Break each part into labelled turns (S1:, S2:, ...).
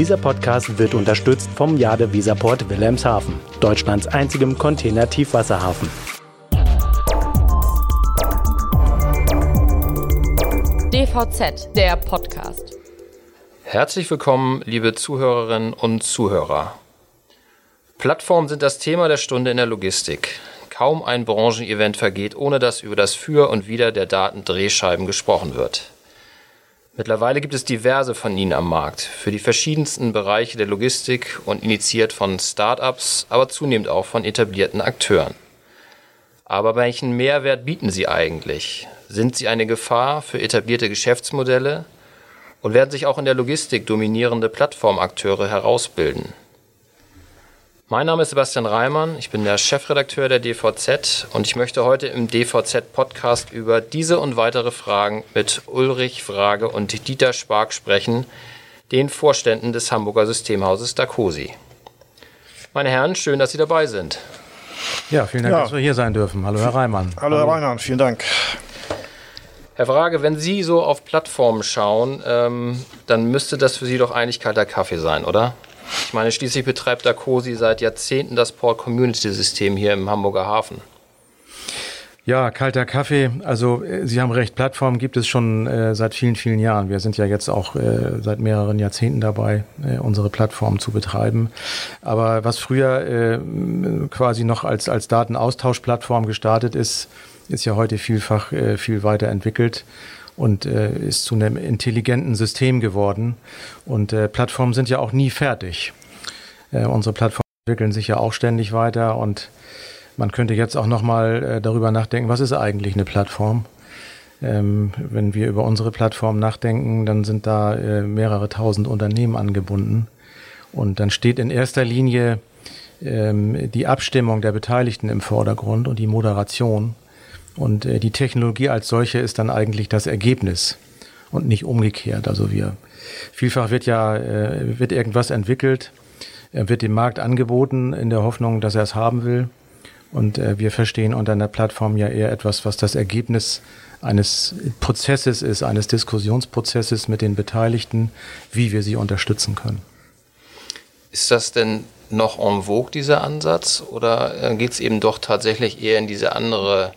S1: Dieser Podcast wird unterstützt vom Jade Visaport Wilhelmshaven, Deutschlands einzigem Container-Tiefwasserhafen.
S2: DVZ, der Podcast.
S3: Herzlich willkommen, liebe Zuhörerinnen und Zuhörer. Plattformen sind das Thema der Stunde in der Logistik. Kaum ein Branchenevent vergeht, ohne dass über das Für und Wider der Datendrehscheiben gesprochen wird. Mittlerweile gibt es diverse von ihnen am Markt, für die verschiedensten Bereiche der Logistik und initiiert von Start-ups, aber zunehmend auch von etablierten Akteuren. Aber welchen Mehrwert bieten sie eigentlich? Sind sie eine Gefahr für etablierte Geschäftsmodelle? Und werden sich auch in der Logistik dominierende Plattformakteure herausbilden? Mein Name ist Sebastian Reimann, ich bin der Chefredakteur der DVZ und ich möchte heute im DVZ-Podcast über diese und weitere Fragen mit Ulrich Frage und Dieter Spark sprechen, den Vorständen des Hamburger Systemhauses Dacosi. Meine Herren, schön, dass Sie dabei sind.
S4: Ja, vielen Dank, ja. dass wir hier sein dürfen. Hallo, Herr Reimann.
S5: Hallo, Herr Reimann, vielen Dank.
S3: Herr Frage, wenn Sie so auf Plattformen schauen, ähm, dann müsste das für Sie doch eigentlich kalter Kaffee sein, oder? Ich meine, schließlich betreibt Dacosi seit Jahrzehnten das Port-Community-System hier im Hamburger Hafen.
S4: Ja, kalter Kaffee. Also äh, Sie haben recht, Plattformen gibt es schon äh, seit vielen, vielen Jahren. Wir sind ja jetzt auch äh, seit mehreren Jahrzehnten dabei, äh, unsere Plattform zu betreiben. Aber was früher äh, quasi noch als, als Datenaustauschplattform gestartet ist, ist ja heute vielfach äh, viel weiterentwickelt und äh, ist zu einem intelligenten System geworden. Und äh, Plattformen sind ja auch nie fertig. Äh, unsere Plattformen entwickeln sich ja auch ständig weiter und man könnte jetzt auch nochmal äh, darüber nachdenken, was ist eigentlich eine Plattform? Ähm, wenn wir über unsere Plattform nachdenken, dann sind da äh, mehrere tausend Unternehmen angebunden. Und dann steht in erster Linie ähm, die Abstimmung der Beteiligten im Vordergrund und die Moderation. Und äh, die Technologie als solche ist dann eigentlich das Ergebnis und nicht umgekehrt. Also wir vielfach wird ja äh, wird irgendwas entwickelt, äh, wird dem Markt angeboten in der Hoffnung, dass er es haben will. Und äh, wir verstehen unter einer Plattform ja eher etwas, was das Ergebnis eines Prozesses ist, eines Diskussionsprozesses mit den Beteiligten, wie wir sie unterstützen können.
S3: Ist das denn noch en vogue, dieser Ansatz? Oder äh, geht es eben doch tatsächlich eher in diese andere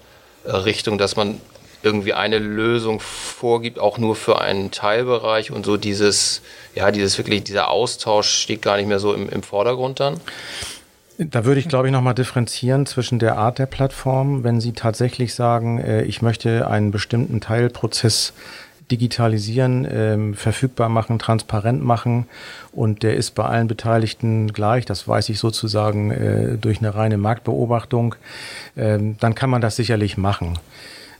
S3: Richtung, dass man irgendwie eine Lösung vorgibt, auch nur für einen Teilbereich und so dieses, ja, dieses wirklich, dieser Austausch steht gar nicht mehr so im, im Vordergrund dann?
S4: Da würde ich, glaube ich, nochmal differenzieren zwischen der Art der Plattform, wenn Sie tatsächlich sagen, äh, ich möchte einen bestimmten Teilprozess digitalisieren, ähm, verfügbar machen, transparent machen und der ist bei allen Beteiligten gleich, das weiß ich sozusagen äh, durch eine reine Marktbeobachtung, ähm, dann kann man das sicherlich machen.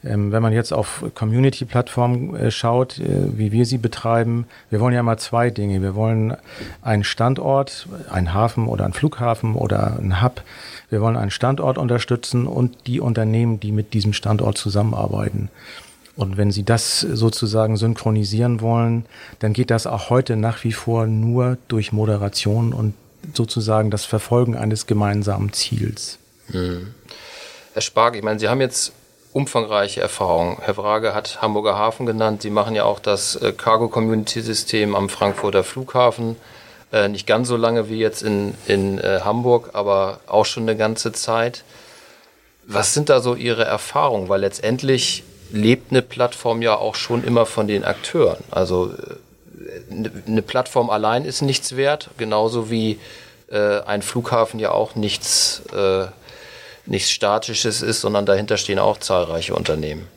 S4: Ähm, wenn man jetzt auf Community-Plattformen äh, schaut, äh, wie wir sie betreiben, wir wollen ja mal zwei Dinge. Wir wollen einen Standort, einen Hafen oder einen Flughafen oder einen Hub. Wir wollen einen Standort unterstützen und die Unternehmen, die mit diesem Standort zusammenarbeiten. Und wenn Sie das sozusagen synchronisieren wollen, dann geht das auch heute nach wie vor nur durch Moderation und sozusagen das Verfolgen eines gemeinsamen Ziels.
S3: Hm. Herr Spark, ich meine, Sie haben jetzt umfangreiche Erfahrungen. Herr Frage hat Hamburger Hafen genannt. Sie machen ja auch das äh, Cargo Community System am Frankfurter Flughafen. Äh, nicht ganz so lange wie jetzt in, in äh, Hamburg, aber auch schon eine ganze Zeit. Was sind da so Ihre Erfahrungen? Weil letztendlich lebt eine Plattform ja auch schon immer von den Akteuren. Also äh, eine Plattform allein ist nichts wert, genauso wie äh, ein Flughafen ja auch nichts, äh, nichts Statisches ist, sondern dahinter stehen auch zahlreiche Unternehmen.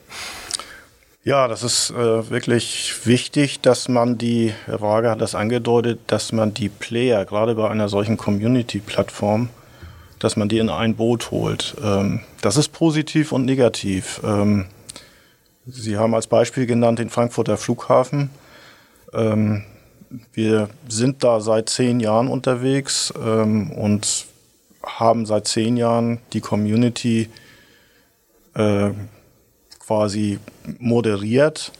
S5: Ja, das ist äh, wirklich wichtig, dass man die, Herr Wager hat das angedeutet, dass man die Player, gerade bei einer solchen Community-Plattform, dass man die in ein Boot holt. Ähm, das ist positiv und negativ. Ähm, Sie haben als Beispiel genannt den Frankfurter Flughafen. Ähm, wir sind da seit zehn Jahren unterwegs ähm, und haben seit zehn Jahren die Community äh, quasi moderiert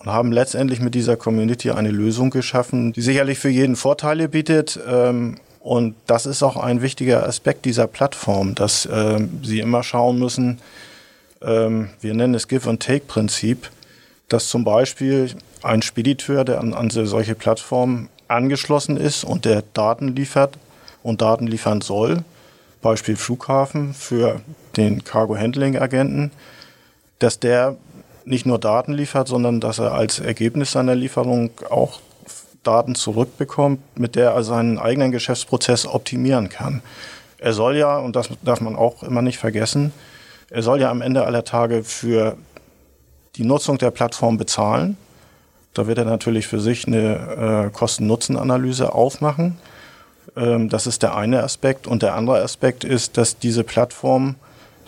S5: und haben letztendlich mit dieser Community eine Lösung geschaffen, die sicherlich für jeden Vorteile bietet. Ähm, und das ist auch ein wichtiger Aspekt dieser Plattform, dass äh, Sie immer schauen müssen, ähm, wir nennen es Give-and-Take-Prinzip, dass zum Beispiel ein Spediteur, der an, an solche Plattformen angeschlossen ist und der Daten liefert und Daten liefern soll, Beispiel Flughafen für den Cargo-Handling-Agenten, dass der nicht nur Daten liefert, sondern dass er als Ergebnis seiner Lieferung auch Daten zurückbekommt, mit der er seinen eigenen Geschäftsprozess optimieren kann. Er soll ja, und das darf man auch immer nicht vergessen, er soll ja am Ende aller Tage für die Nutzung der Plattform bezahlen. Da wird er natürlich für sich eine äh, Kosten-Nutzen-Analyse aufmachen. Ähm, das ist der eine Aspekt. Und der andere Aspekt ist, dass diese Plattform,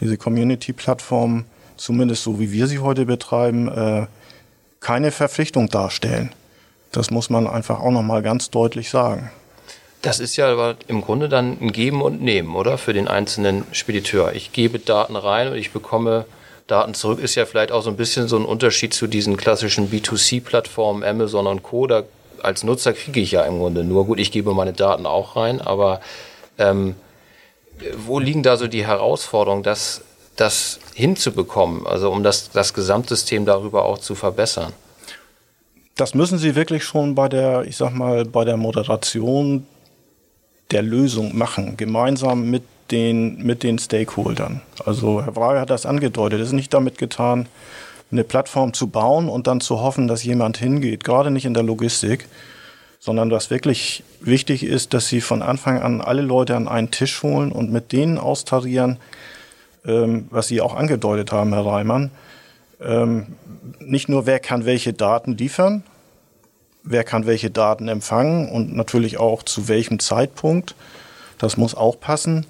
S5: diese Community-Plattform, zumindest so wie wir sie heute betreiben, äh, keine Verpflichtung darstellen. Das muss man einfach auch nochmal ganz deutlich sagen.
S3: Das ist ja aber im Grunde dann ein Geben und Nehmen, oder? Für den einzelnen Spediteur. Ich gebe Daten rein und ich bekomme Daten zurück. Ist ja vielleicht auch so ein bisschen so ein Unterschied zu diesen klassischen B2C-Plattformen, Amazon und Co. Da als Nutzer kriege ich ja im Grunde nur. Gut, ich gebe meine Daten auch rein, aber ähm, wo liegen da so die Herausforderungen, das, das hinzubekommen? Also um das, das Gesamtsystem darüber auch zu verbessern?
S5: das müssen Sie wirklich schon bei der, ich sag mal, bei der Moderation der Lösung machen, gemeinsam mit den, mit den Stakeholdern. Also Herr Wrager hat das angedeutet. Es ist nicht damit getan, eine Plattform zu bauen und dann zu hoffen, dass jemand hingeht, gerade nicht in der Logistik, sondern was wirklich wichtig ist, dass Sie von Anfang an alle Leute an einen Tisch holen und mit denen austarieren, ähm, was Sie auch angedeutet haben, Herr Reimann, ähm, nicht nur, wer kann welche Daten liefern, wer kann welche Daten empfangen und natürlich auch zu welchem Zeitpunkt, das muss auch passen,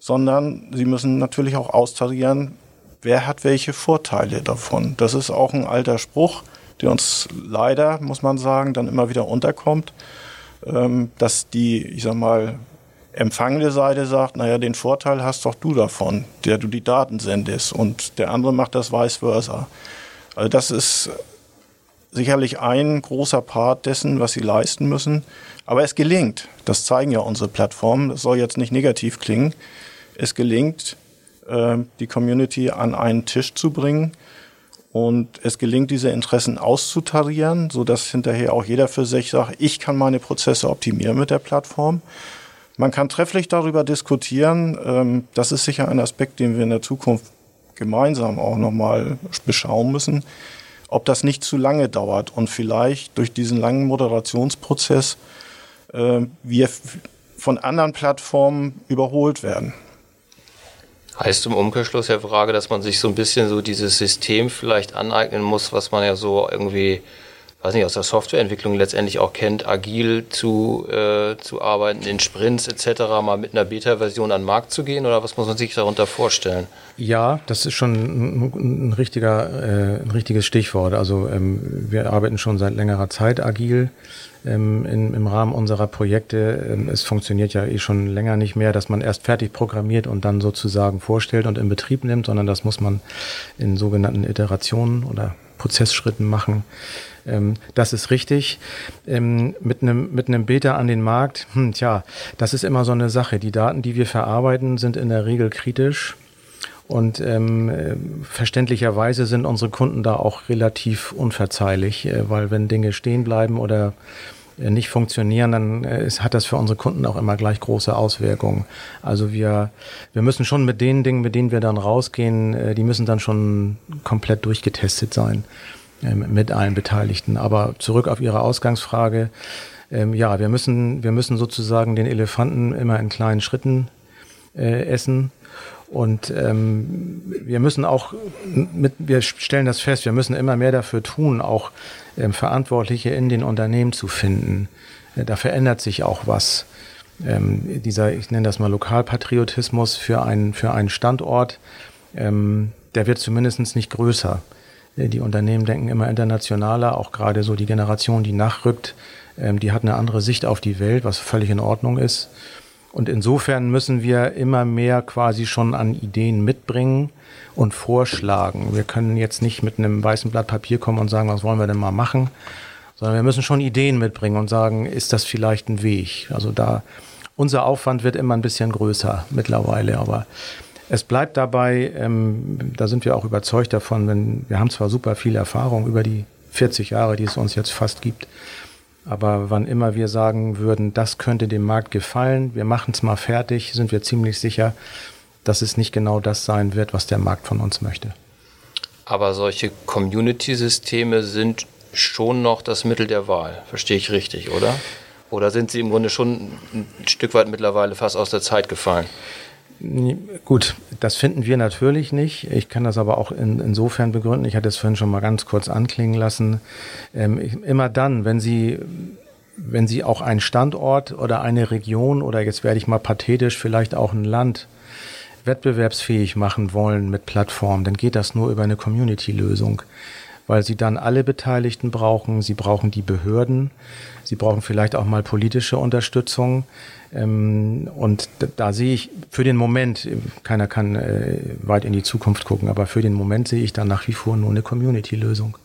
S5: sondern sie müssen natürlich auch austarieren, wer hat welche Vorteile davon. Das ist auch ein alter Spruch, der uns leider, muss man sagen, dann immer wieder unterkommt, ähm, dass die, ich sag mal, empfangende Seite sagt, naja, den Vorteil hast doch du davon, der du die Daten sendest und der andere macht das vice versa. Also das ist sicherlich ein großer Part dessen, was sie leisten müssen. Aber es gelingt. Das zeigen ja unsere Plattformen. Das soll jetzt nicht negativ klingen. Es gelingt, äh, die Community an einen Tisch zu bringen. Und es gelingt, diese Interessen auszutarieren, so dass hinterher auch jeder für sich sagt, ich kann meine Prozesse optimieren mit der Plattform. Man kann trefflich darüber diskutieren. Ähm, das ist sicher ein Aspekt, den wir in der Zukunft gemeinsam auch nochmal beschauen müssen, ob das nicht zu lange dauert und vielleicht durch diesen langen Moderationsprozess äh, wir von anderen Plattformen überholt werden.
S3: Heißt im Umkehrschluss, Herr Frage, dass man sich so ein bisschen so dieses System vielleicht aneignen muss, was man ja so irgendwie weiß nicht, aus der Softwareentwicklung letztendlich auch kennt, agil zu, äh, zu arbeiten, in Sprints etc., mal mit einer Beta-Version an den Markt zu gehen oder was muss man sich darunter vorstellen?
S4: Ja, das ist schon ein, ein richtiger, äh, ein richtiges Stichwort. Also ähm, wir arbeiten schon seit längerer Zeit agil ähm, in, im Rahmen unserer Projekte. Ähm, es funktioniert ja eh schon länger nicht mehr, dass man erst fertig programmiert und dann sozusagen vorstellt und in Betrieb nimmt, sondern das muss man in sogenannten Iterationen oder Prozessschritten machen. Ähm, das ist richtig. Ähm, mit einem mit einem Beta an den Markt, hm, tja, das ist immer so eine Sache. Die Daten, die wir verarbeiten, sind in der Regel kritisch. Und ähm, äh, verständlicherweise sind unsere Kunden da auch relativ unverzeihlich, äh, weil wenn Dinge stehen bleiben oder äh, nicht funktionieren, dann äh, ist, hat das für unsere Kunden auch immer gleich große Auswirkungen. Also wir, wir müssen schon mit den Dingen, mit denen wir dann rausgehen, äh, die müssen dann schon komplett durchgetestet sein. Ähm, mit allen Beteiligten. Aber zurück auf Ihre Ausgangsfrage. Ähm, ja, wir müssen, wir müssen sozusagen den Elefanten immer in kleinen Schritten äh, essen. Und ähm, wir müssen auch, mit, wir stellen das fest, wir müssen immer mehr dafür tun, auch ähm, Verantwortliche in den Unternehmen zu finden. Äh, da verändert sich auch was. Ähm, dieser, ich nenne das mal Lokalpatriotismus für einen, für einen Standort, ähm, der wird zumindest nicht größer. Die Unternehmen denken immer internationaler, auch gerade so die Generation, die nachrückt, ähm, die hat eine andere Sicht auf die Welt, was völlig in Ordnung ist. Und insofern müssen wir immer mehr quasi schon an Ideen mitbringen und vorschlagen. Wir können jetzt nicht mit einem weißen Blatt Papier kommen und sagen, was wollen wir denn mal machen, sondern wir müssen schon Ideen mitbringen und sagen, ist das vielleicht ein Weg? Also da, unser Aufwand wird immer ein bisschen größer mittlerweile, aber es bleibt dabei, ähm, da sind wir auch überzeugt davon, wenn wir haben zwar super viel Erfahrung über die 40 Jahre, die es uns jetzt fast gibt, Aber wann immer wir sagen würden, das könnte dem Markt gefallen, wir machen es mal fertig, sind wir ziemlich sicher, dass es nicht genau das sein wird, was der Markt von uns möchte.
S3: Aber solche Community-Systeme sind schon noch das Mittel der Wahl. Verstehe ich richtig, oder? Oder sind sie im Grunde schon ein Stück weit mittlerweile fast aus der Zeit gefallen?
S4: Gut, das finden wir natürlich nicht. Ich kann das aber auch in, insofern begründen. Ich hatte es vorhin schon mal ganz kurz anklingen lassen. Ähm, immer dann, wenn Sie, wenn Sie auch einen Standort oder eine Region oder jetzt werde ich mal pathetisch vielleicht auch ein Land wettbewerbsfähig machen wollen mit Plattformen, dann geht das nur über eine Community-Lösung, weil Sie dann alle Beteiligten brauchen. Sie brauchen die Behörden. Sie brauchen vielleicht auch mal politische Unterstützung. Ähm, und da, sehe ich für den Moment, keiner kann äh, weit in die Zukunft gucken, aber für den Moment sehe ich da nach wie vor nur eine Community-Lösung.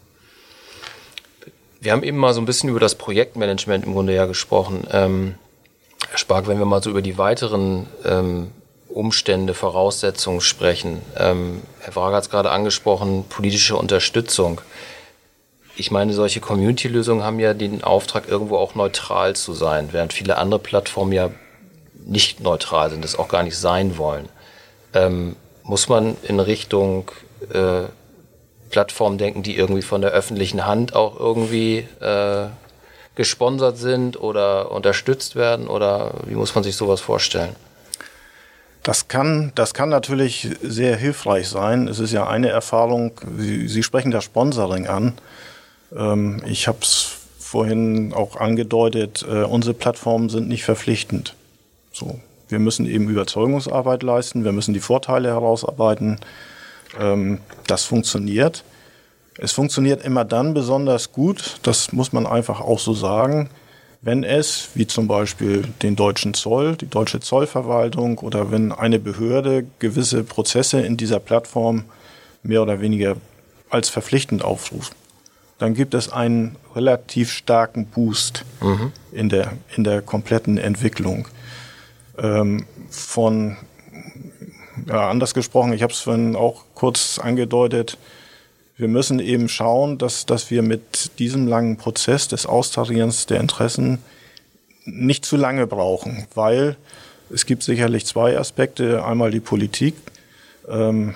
S3: Wir haben eben mal so ein bisschen über das Projektmanagement im Grunde ja gesprochen. Ähm, Herr Spark, wenn wir mal so über die weiteren ähm, Umstände, Voraussetzungen sprechen. Ähm, Herr Frager hat es gerade angesprochen, politische Unterstützung ich meine, solche Community-Lösungen haben ja den Auftrag, irgendwo auch neutral zu sein, während viele andere Plattformen ja nicht neutral sind, das auch gar nicht sein wollen. Ähm, muss man in Richtung äh, Plattformen denken, die irgendwie von der öffentlichen Hand auch irgendwie äh, gesponsert sind oder unterstützt werden? Oder wie muss man sich sowas vorstellen?
S5: Das kann, das kann natürlich sehr hilfreich sein. Es ist ja eine Erfahrung, Sie, Sie sprechen das Sponsoring an. Ähm, ich habe es vorhin auch angedeutet, äh, unsere Plattformen sind nicht verpflichtend. So, wir müssen eben Überzeugungsarbeit leisten, wir müssen die Vorteile herausarbeiten. Ähm, das funktioniert. Es funktioniert immer dann besonders gut, das muss man einfach auch so sagen, wenn es, wie zum Beispiel den deutschen Zoll, die deutsche Zollverwaltung oder wenn eine Behörde gewisse Prozesse in dieser Plattform mehr oder weniger als verpflichtend aufruft dann gibt es einen relativ starken Boost mhm. in, der, in der kompletten Entwicklung. Ähm, von, ja, anders gesprochen, ich habe es vorhin auch kurz angedeutet, wir müssen eben schauen, dass, dass wir mit diesem langen Prozess des Austarierens der Interessen nicht zu lange brauchen, weil es gibt sicherlich zwei Aspekte. Einmal die Politik. Ähm,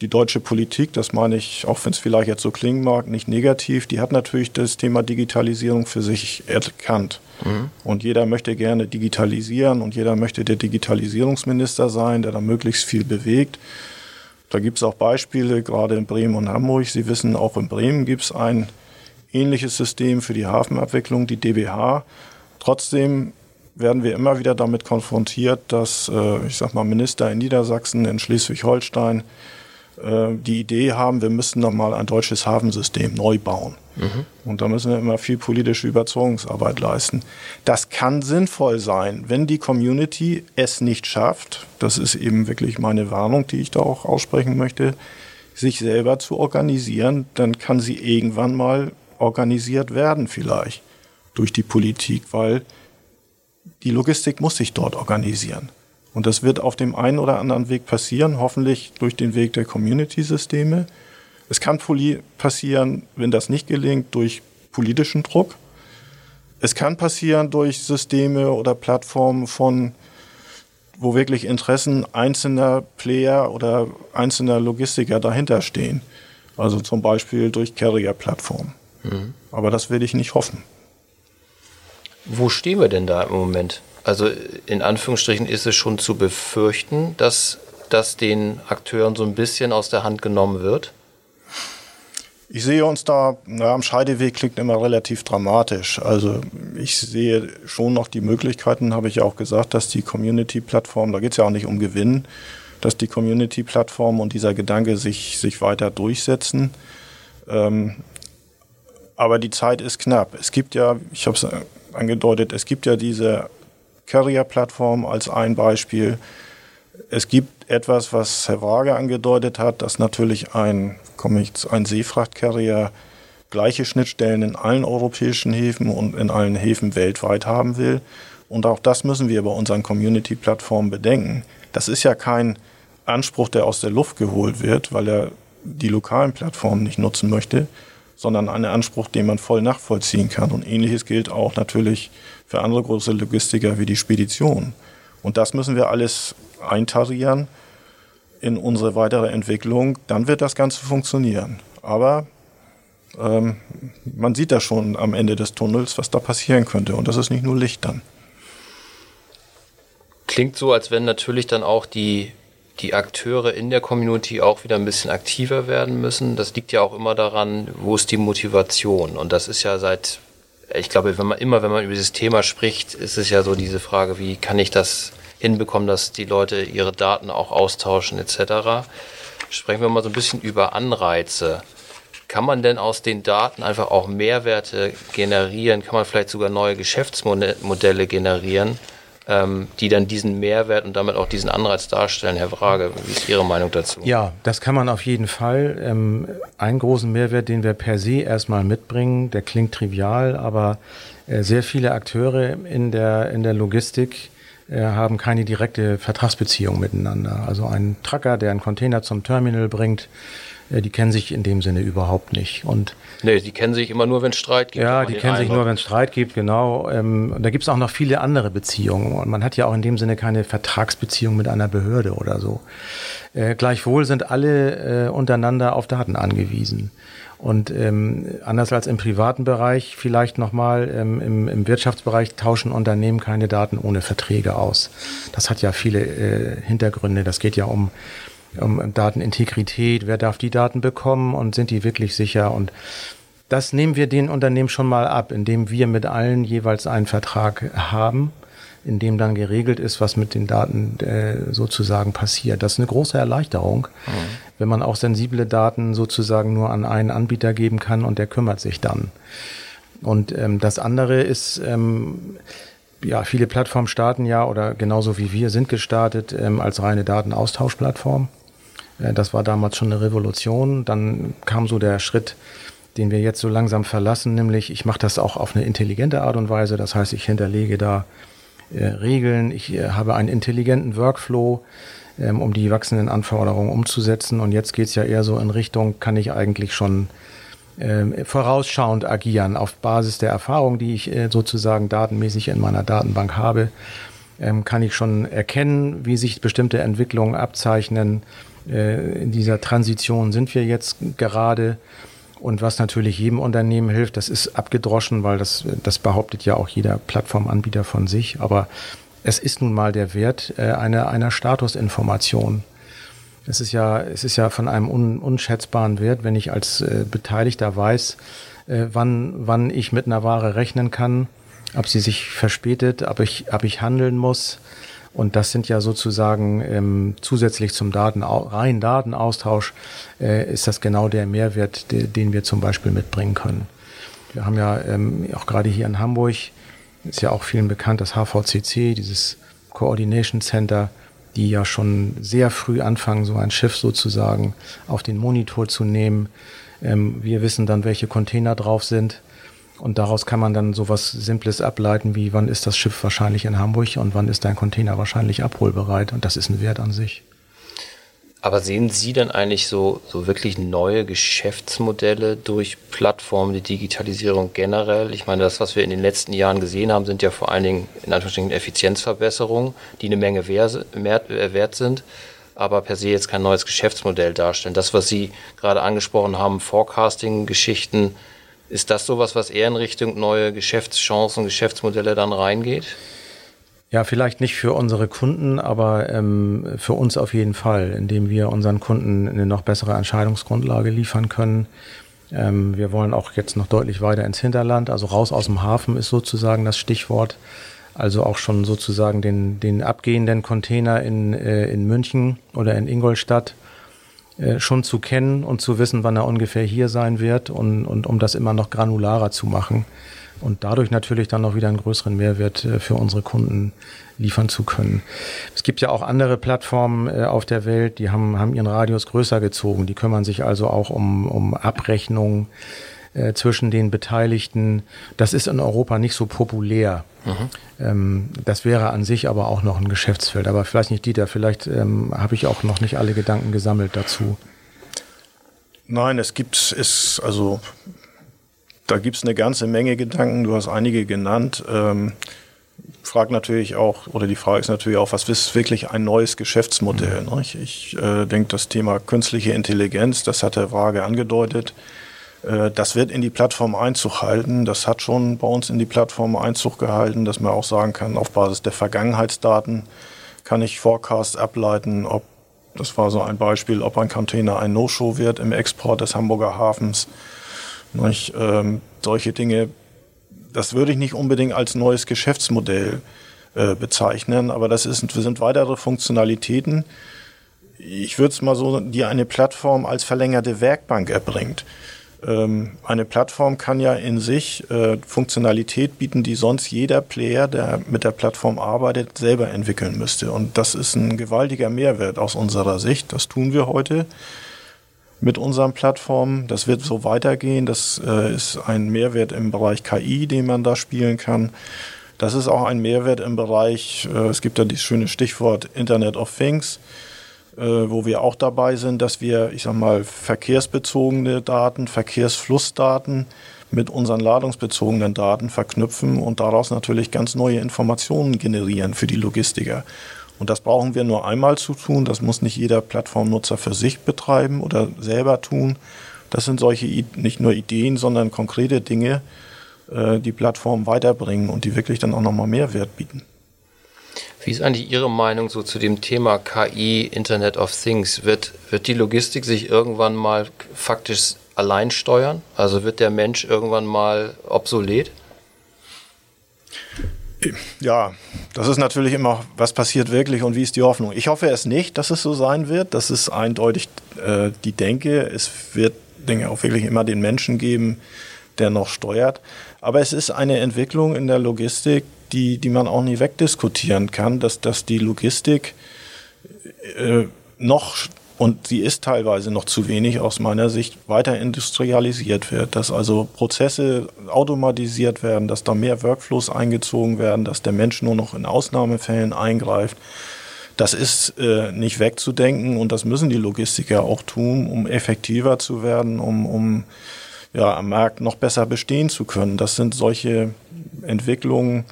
S5: die deutsche Politik, das meine ich, auch wenn es vielleicht jetzt so klingen mag, nicht negativ, die hat natürlich das Thema Digitalisierung für sich erkannt. Mhm. Und jeder möchte gerne digitalisieren und jeder möchte der Digitalisierungsminister sein, der da möglichst viel bewegt. Da gibt es auch Beispiele, gerade in Bremen und Hamburg. Sie wissen, auch in Bremen gibt es ein ähnliches System für die Hafenabwicklung, die DBH. Trotzdem werden wir immer wieder damit konfrontiert, dass, äh, ich sag mal, Minister in Niedersachsen, in Schleswig-Holstein, die Idee haben, wir müssten nochmal ein deutsches Hafensystem neu bauen. Mhm. Und da müssen wir immer viel politische Überzeugungsarbeit leisten. Das kann sinnvoll sein, wenn die Community es nicht schafft, das ist eben wirklich meine Warnung, die ich da auch aussprechen möchte, sich selber zu organisieren, dann kann sie irgendwann mal organisiert werden vielleicht durch die Politik, weil die Logistik muss sich dort organisieren. Und das wird auf dem einen oder anderen Weg passieren, hoffentlich durch den Weg der Community-Systeme. Es kann passieren, wenn das nicht gelingt, durch politischen Druck. Es kann passieren durch Systeme oder Plattformen von, wo wirklich Interessen einzelner Player oder einzelner Logistiker dahinter stehen. Also zum Beispiel durch Carrier-Plattformen. Mhm. Aber das will ich nicht hoffen.
S3: Wo stehen wir denn da im Moment? Also in Anführungsstrichen ist es schon zu befürchten, dass das den Akteuren so ein bisschen aus der Hand genommen wird?
S5: Ich sehe uns da, na, am Scheideweg klingt immer relativ dramatisch. Also ich sehe schon noch die Möglichkeiten, habe ich ja auch gesagt, dass die Community-Plattform, da geht es ja auch nicht um Gewinn, dass die Community-Plattform und dieser Gedanke sich, sich weiter durchsetzen. Ähm, aber die Zeit ist knapp. Es gibt ja, ich habe es angedeutet, es gibt ja diese Carrier-Plattform als ein Beispiel. Es gibt etwas, was Herr Waage angedeutet hat, dass natürlich ein, komme ich, ein Seefrachtcarrier gleiche Schnittstellen in allen europäischen Häfen und in allen Häfen weltweit haben will. Und auch das müssen wir bei unseren Community-Plattformen bedenken. Das ist ja kein Anspruch, der aus der Luft geholt wird, weil er die lokalen Plattformen nicht nutzen möchte, sondern einen Anspruch, den man voll nachvollziehen kann. Und ähnliches gilt auch natürlich für andere große Logistiker wie die Spedition. Und das müssen wir alles eintarieren in unsere weitere Entwicklung. Dann wird das Ganze funktionieren. Aber ähm, man sieht da schon am Ende des Tunnels, was da passieren könnte. Und das ist nicht nur Licht dann.
S3: Klingt so, als wenn natürlich dann auch die, die Akteure in der Community auch wieder ein bisschen aktiver werden müssen. Das liegt ja auch immer daran, wo ist die Motivation. Und das ist ja seit, ich glaube, wenn man immer, wenn man über dieses Thema spricht, ist es ja so diese Frage, wie kann ich das hinbekommen, dass die Leute ihre Daten auch austauschen etc. Sprechen wir mal so ein bisschen über Anreize. Kann man denn aus den Daten einfach auch Mehrwerte generieren? Kann man vielleicht sogar neue Geschäftsmodelle generieren, ähm, die dann diesen Mehrwert und damit auch diesen Anreiz darstellen? Herr Frage, wie ist Ihre Meinung dazu?
S4: Ja, das kann man auf jeden Fall. Ähm, einen großen Mehrwert, den wir per se erstmal mitbringen, der klingt trivial, aber äh, sehr viele Akteure in der, in der Logistik äh, haben keine direkte Vertragsbeziehung miteinander. Also ein Trucker, der einen Container zum Terminal bringt, die kennen sich in dem Sinne überhaupt nicht. Und
S3: nee, die kennen sich immer nur, wenn es Streit gibt.
S4: Ja, die kennen sich nur, wenn es Streit gibt, genau. Ähm, und da gibt es auch noch viele andere Beziehungen. Und man hat ja auch in dem Sinne keine Vertragsbeziehung mit einer Behörde oder so. Äh, gleichwohl sind alle äh, untereinander auf Daten angewiesen. Und ähm, anders als im privaten Bereich, vielleicht nochmal ähm, im, im Wirtschaftsbereich tauschen Unternehmen keine Daten ohne Verträge aus. Das hat ja viele äh, Hintergründe. Das geht ja um um Datenintegrität, wer darf die Daten bekommen und sind die wirklich sicher und das nehmen wir den Unternehmen schon mal ab, indem wir mit allen jeweils einen Vertrag haben, in dem dann geregelt ist, was mit den Daten äh, sozusagen passiert. Das ist eine große Erleichterung, mhm. wenn man auch sensible Daten sozusagen nur an einen Anbieter geben kann und der kümmert sich dann. Und ähm, das andere ist, ähm, ja, viele Plattformen starten ja oder genauso wie wir sind gestartet ähm, als reine Datenaustauschplattform. Äh, das war damals schon eine Revolution. Dann kam so der Schritt, den wir jetzt so langsam verlassen, nämlich ich mache das auch auf eine intelligente Art und Weise. Das heißt, ich hinterlege da äh, Regeln, ich äh, habe einen intelligenten Workflow, ähm, um die wachsenden Anforderungen umzusetzen. Und jetzt geht's ja eher so in Richtung, kann ich eigentlich schon ähm, vorausschauend agieren auf Basis der Erfahrung, die ich äh, sozusagen datenmäßig in meiner Datenbank habe, ähm, kann ich schon erkennen, wie sich bestimmte Entwicklungen abzeichnen, äh, in dieser Transition sind wir jetzt gerade. Und was natürlich jedem Unternehmen hilft, das ist abgedroschen, weil das, das behauptet ja auch jeder Plattformanbieter von sich. Aber es ist nun mal der Wert äh, einer, einer Statusinformation. Es ist ja, es ist ja von einem un, unschätzbaren Wert, wenn ich als äh, Beteiligter weiß, äh, wann, wann ich mit einer Ware rechnen kann, ob sie sich verspätet, ob ich, ob ich handeln muss, und das sind ja sozusagen ähm, zusätzlich zum Daten, reinen Datenaustausch, äh, ist das genau der Mehrwert, de, den wir zum Beispiel mitbringen können. Wir haben ja ähm, auch gerade hier in Hamburg, ist ja auch vielen bekannt, das HVCC, dieses Coordination Center, die ja schon sehr früh anfangen, so ein Schiff sozusagen auf den Monitor zu nehmen. Ähm, wir wissen dann, welche Container drauf sind. Und daraus kann man dann sowas Simples ableiten, wie wann ist das Schiff wahrscheinlich in Hamburg und wann ist dein Container wahrscheinlich abholbereit. Und das ist ein Wert an sich.
S3: Aber sehen Sie denn eigentlich so, so wirklich neue Geschäftsmodelle durch Plattformen, die Digitalisierung generell? Ich meine, das, was wir in den letzten Jahren gesehen haben, sind ja vor allen Dingen in Anführungsstrichen Effizienzverbesserungen, die eine Menge äh, wert sind, aber per se jetzt kein neues Geschäftsmodell darstellen. Das, was Sie gerade angesprochen haben, Forecasting-Geschichten, ist das sowas, was eher in Richtung neue Geschäftschancen, Geschäftsmodelle dann reingeht?
S4: Ja, vielleicht nicht für unsere Kunden, aber ähm, für uns auf jeden Fall, indem wir unseren Kunden eine noch bessere Entscheidungsgrundlage liefern können. Ähm, wir wollen auch jetzt noch deutlich weiter ins Hinterland, also raus aus dem Hafen ist sozusagen das Stichwort. Also auch schon sozusagen den, den abgehenden Container in, äh, in München oder in Ingolstadt schon zu kennen und zu wissen, wann er ungefähr hier sein wird und, und um das immer noch granularer zu machen und dadurch natürlich dann noch wieder einen größeren Mehrwert äh, für unsere Kunden liefern zu können. Es gibt ja auch andere Plattformen äh, auf der Welt, die haben, haben ihren Radius größer gezogen. Die kümmern sich also auch um, um Abrechnungen äh, zwischen den Beteiligten. Das ist in Europa nicht so populär. Mhm. Ähm, das wäre an sich aber auch noch ein Geschäftsfeld. Aber vielleicht nicht Dieter, vielleicht ähm, habe ich auch noch nicht alle Gedanken gesammelt dazu.
S5: Nein, es gibt, ist, also da gibt es eine ganze Menge Gedanken. Du hast einige genannt. Ähm, fragt natürlich auch, oder die Frage ist natürlich auch, was ist wirklich ein neues Geschäftsmodell? Mhm. Ich äh, denke, das Thema künstliche Intelligenz, das hat der Waage angedeutet, äh, das wird in die Plattform Einzug halten. Das hat schon bei uns in die Plattform Einzug gehalten, dass man auch sagen kann, auf Basis der Vergangenheitsdaten kann ich Forecasts ableiten, ob, das war so ein Beispiel, ob ein Container ein No-Show wird im Export des Hamburger Hafens. Ähm, solche Dinge das würde ich nicht unbedingt als neues Geschäftsmodell äh, bezeichnen, aber das ist, sind weitere Funktionalitäten. Ich würde es mal so, die eine Plattform als verlängerte Werkbank erbringt. Ähm, eine Plattform kann ja in sich äh, Funktionalität bieten, die sonst jeder Player, der mit der Plattform arbeitet, selber entwickeln müsste. Und das ist ein gewaltiger Mehrwert aus unserer Sicht. Das tun wir heute mit unseren Plattformen. Das wird so weitergehen. Das äh, ist ein Mehrwert im Bereich KI, den man da spielen kann. Das ist auch ein Mehrwert im Bereich, äh, es gibt ja dieses schöne Stichwort Internet of Things, wo wir auch dabei sind, dass wir, ich sag mal, verkehrsbezogene Daten, Verkehrsflussdaten mit unseren ladungsbezogenen Daten verknüpfen und daraus natürlich ganz neue Informationen generieren für die Logistiker. Und das brauchen wir nur einmal zu tun. Das muss nicht jeder Plattformnutzer für sich betreiben oder selber tun. Das sind solche nicht nur Ideen, sondern konkrete Dinge, äh, die Plattformen weiterbringen und die wirklich dann auch nochmal Mehrwert bieten.
S3: Wie ist eigentlich Ihre Meinung so zu dem Thema KI, Internet of Things? Wird, wird die Logistik sich irgendwann mal faktisch allein steuern? Also wird der Mensch irgendwann mal obsolet?
S5: Ja, das ist natürlich immer, was passiert wirklich und wie ist die Hoffnung. Ich hoffe es nicht, dass es so sein wird. Das ist eindeutig äh, die Denke. Es wird, ich, auch wirklich immer den Menschen geben, der noch steuert. Aber es ist eine Entwicklung in der Logistik, die, die man auch nie wegdiskutieren kann, dass, dass die Logistik äh, noch und sie ist teilweise noch zu wenig aus meiner Sicht weiter industrialisiert wird, dass also Prozesse automatisiert werden, dass da mehr Workflows eingezogen werden, dass der Mensch nur noch in Ausnahmefällen eingreift. Das ist äh, nicht wegzudenken und das müssen die Logistiker auch tun, um effektiver zu werden, um, um ja, am Markt noch besser bestehen zu können. Das sind solche Entwicklungen,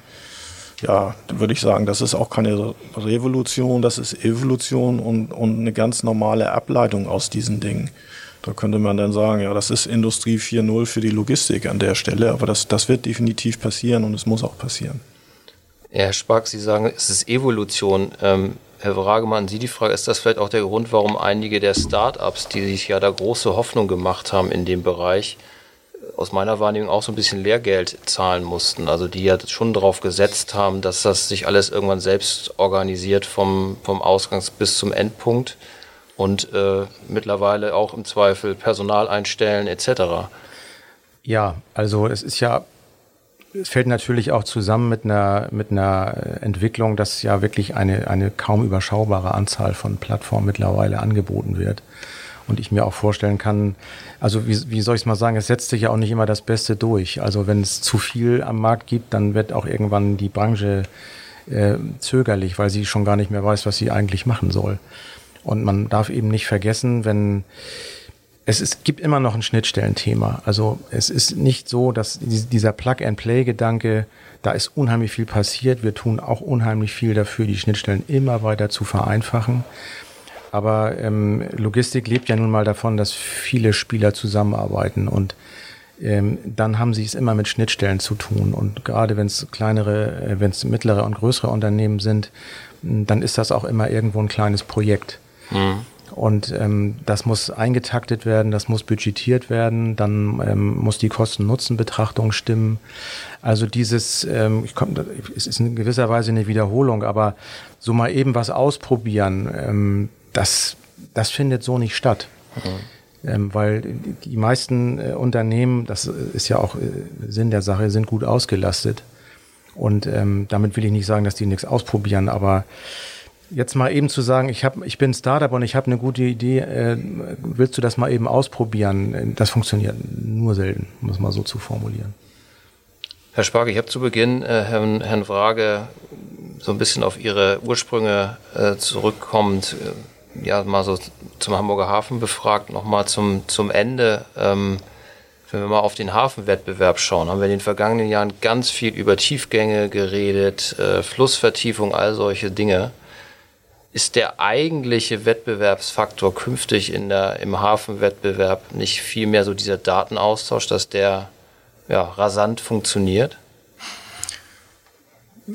S5: ja, würde ich sagen, das ist auch keine Revolution, das ist Evolution und, und eine ganz normale Ableitung aus diesen Dingen. Da könnte man dann sagen, ja, das ist Industrie 4.0 für die Logistik an der Stelle, aber das, das wird definitiv passieren und es muss auch passieren.
S3: Herr Spark, Sie sagen, es ist Evolution. Ähm, Herr Wragemann, Sie die Frage, ist das vielleicht auch der Grund, warum einige der Start-ups, die sich ja da große Hoffnung gemacht haben in dem Bereich, aus meiner Wahrnehmung auch so ein bisschen Lehrgeld zahlen mussten. Also die ja schon darauf gesetzt haben, dass das sich alles irgendwann selbst organisiert vom, vom Ausgangs- bis zum Endpunkt und äh, mittlerweile auch im Zweifel Personal einstellen etc.
S4: Ja, also es ist ja, es fällt natürlich auch zusammen mit einer, mit einer Entwicklung, dass ja wirklich eine, eine kaum überschaubare Anzahl von Plattformen mittlerweile angeboten wird. Und ich mir auch vorstellen kann, also wie, wie soll ich es mal sagen, es setzt sich ja auch nicht immer das Beste durch. Also wenn es zu viel am Markt gibt, dann wird auch irgendwann die Branche äh, zögerlich, weil sie schon gar nicht mehr weiß, was sie eigentlich machen soll. Und man darf eben nicht vergessen, wenn es ist, gibt immer noch ein Schnittstellenthema. Also es ist nicht so, dass dieser Plug-and-Play-Gedanke, da ist unheimlich viel passiert. Wir tun auch unheimlich viel dafür, die Schnittstellen immer weiter zu vereinfachen. Aber ähm, Logistik lebt ja nun mal davon, dass viele Spieler zusammenarbeiten und ähm, dann haben sie es immer mit Schnittstellen zu tun. Und gerade wenn es kleinere, äh, wenn es mittlere und größere Unternehmen sind, dann ist das auch immer irgendwo ein kleines Projekt. Mhm. Und ähm, das muss eingetaktet werden, das muss budgetiert werden, dann ähm, muss die Kosten-Nutzen-Betrachtung stimmen. Also dieses, ähm, ich komm, es ist in gewisser Weise eine Wiederholung, aber so mal eben was ausprobieren, ähm, das, das findet so nicht statt. Mhm. Ähm, weil die meisten äh, Unternehmen, das ist ja auch äh, Sinn der Sache, sind gut ausgelastet. Und ähm, damit will ich nicht sagen, dass die nichts ausprobieren, aber jetzt mal eben zu sagen, ich, hab, ich bin Startup und ich habe eine gute Idee, äh, willst du das mal eben ausprobieren? Das funktioniert nur selten, um es mal so zu formulieren.
S3: Herr Sparke, ich habe zu Beginn äh, Herrn, Herrn Frage so ein bisschen auf Ihre Ursprünge äh, zurückkommend äh, ja mal so zum Hamburger Hafen befragt, nochmal zum, zum Ende. Ähm, Wenn wir mal auf den Hafenwettbewerb schauen, haben wir in den vergangenen Jahren ganz viel über Tiefgänge geredet, äh, Flussvertiefung, all solche Dinge. Ist der eigentliche Wettbewerbsfaktor künftig in der, im Hafenwettbewerb nicht viel mehr so dieser Datenaustausch, dass der ja, rasant funktioniert?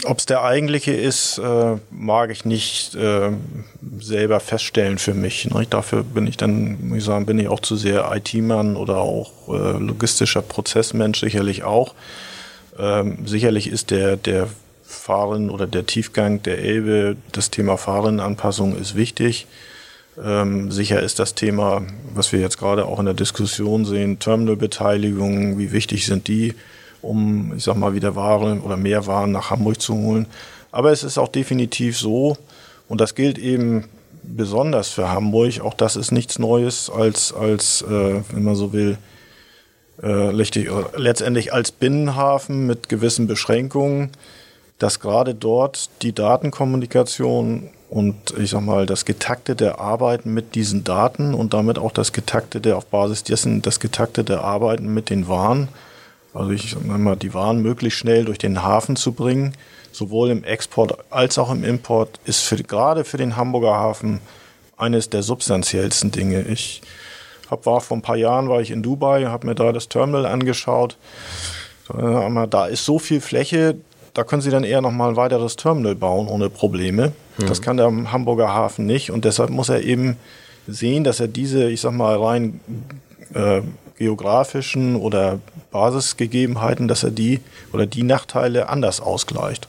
S5: Ob es der eigentliche ist, äh, mag ich nicht äh, selber feststellen für mich. Ne? Dafür bin ich dann, muss ich sagen, bin ich auch zu sehr IT-Mann oder auch äh, logistischer Prozessmensch sicherlich auch. Ähm, sicherlich ist der, der Fahren oder der Tiefgang der Elbe, das Thema Fahrenanpassung ist wichtig. Ähm, sicher ist das Thema, was wir jetzt gerade auch in der Diskussion sehen, Terminalbeteiligung, wie wichtig sind die? Um, ich sag mal, wieder Waren oder mehr Waren nach Hamburg zu holen. Aber es ist auch definitiv so, und das gilt eben besonders für Hamburg, auch das ist nichts Neues als, als äh, wenn man so will, äh, letztendlich als Binnenhafen mit gewissen Beschränkungen, dass gerade dort die Datenkommunikation und ich sag mal das getaktete Arbeiten mit diesen Daten und damit auch das getaktete auf Basis dessen das getaktete Arbeiten mit den Waren also ich sag mal, die Waren möglichst schnell durch den Hafen zu bringen, sowohl im Export als auch im Import, ist für, gerade für den Hamburger Hafen eines der substanziellsten Dinge. Ich hab, war vor ein paar Jahren war ich in Dubai, habe mir da das Terminal angeschaut. Da ist so viel Fläche, da können Sie dann eher noch mal ein weiteres Terminal bauen ohne Probleme. Mhm. Das kann der Hamburger Hafen nicht und deshalb muss er eben sehen, dass er diese, ich sag mal rein äh, geografischen oder Basisgegebenheiten, dass er die oder die Nachteile anders ausgleicht.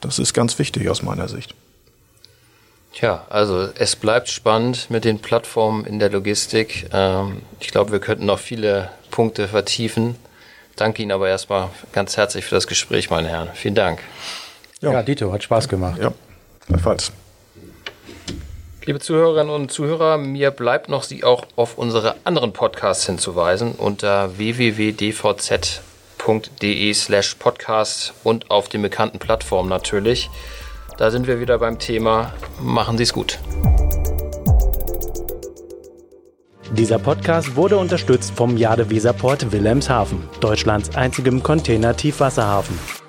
S5: Das ist ganz wichtig aus meiner Sicht.
S3: Tja, also es bleibt spannend mit den Plattformen in der Logistik. Ähm, ich glaube, wir könnten noch viele Punkte vertiefen. Danke Ihnen aber erstmal ganz herzlich für das Gespräch, meine Herren. Vielen Dank.
S4: Ja, ja Dito, hat Spaß gemacht.
S5: Ja, gleichfalls.
S3: Liebe Zuhörerinnen und Zuhörer, mir bleibt noch, Sie auch auf unsere anderen Podcasts hinzuweisen unter www.dvz.de slash podcast und auf den bekannten Plattformen natürlich. Da sind wir wieder beim Thema Machen Sie es gut.
S1: Dieser Podcast wurde unterstützt vom Jade Weserport Wilhelmshaven, Deutschlands einzigem Container-Tiefwasserhafen.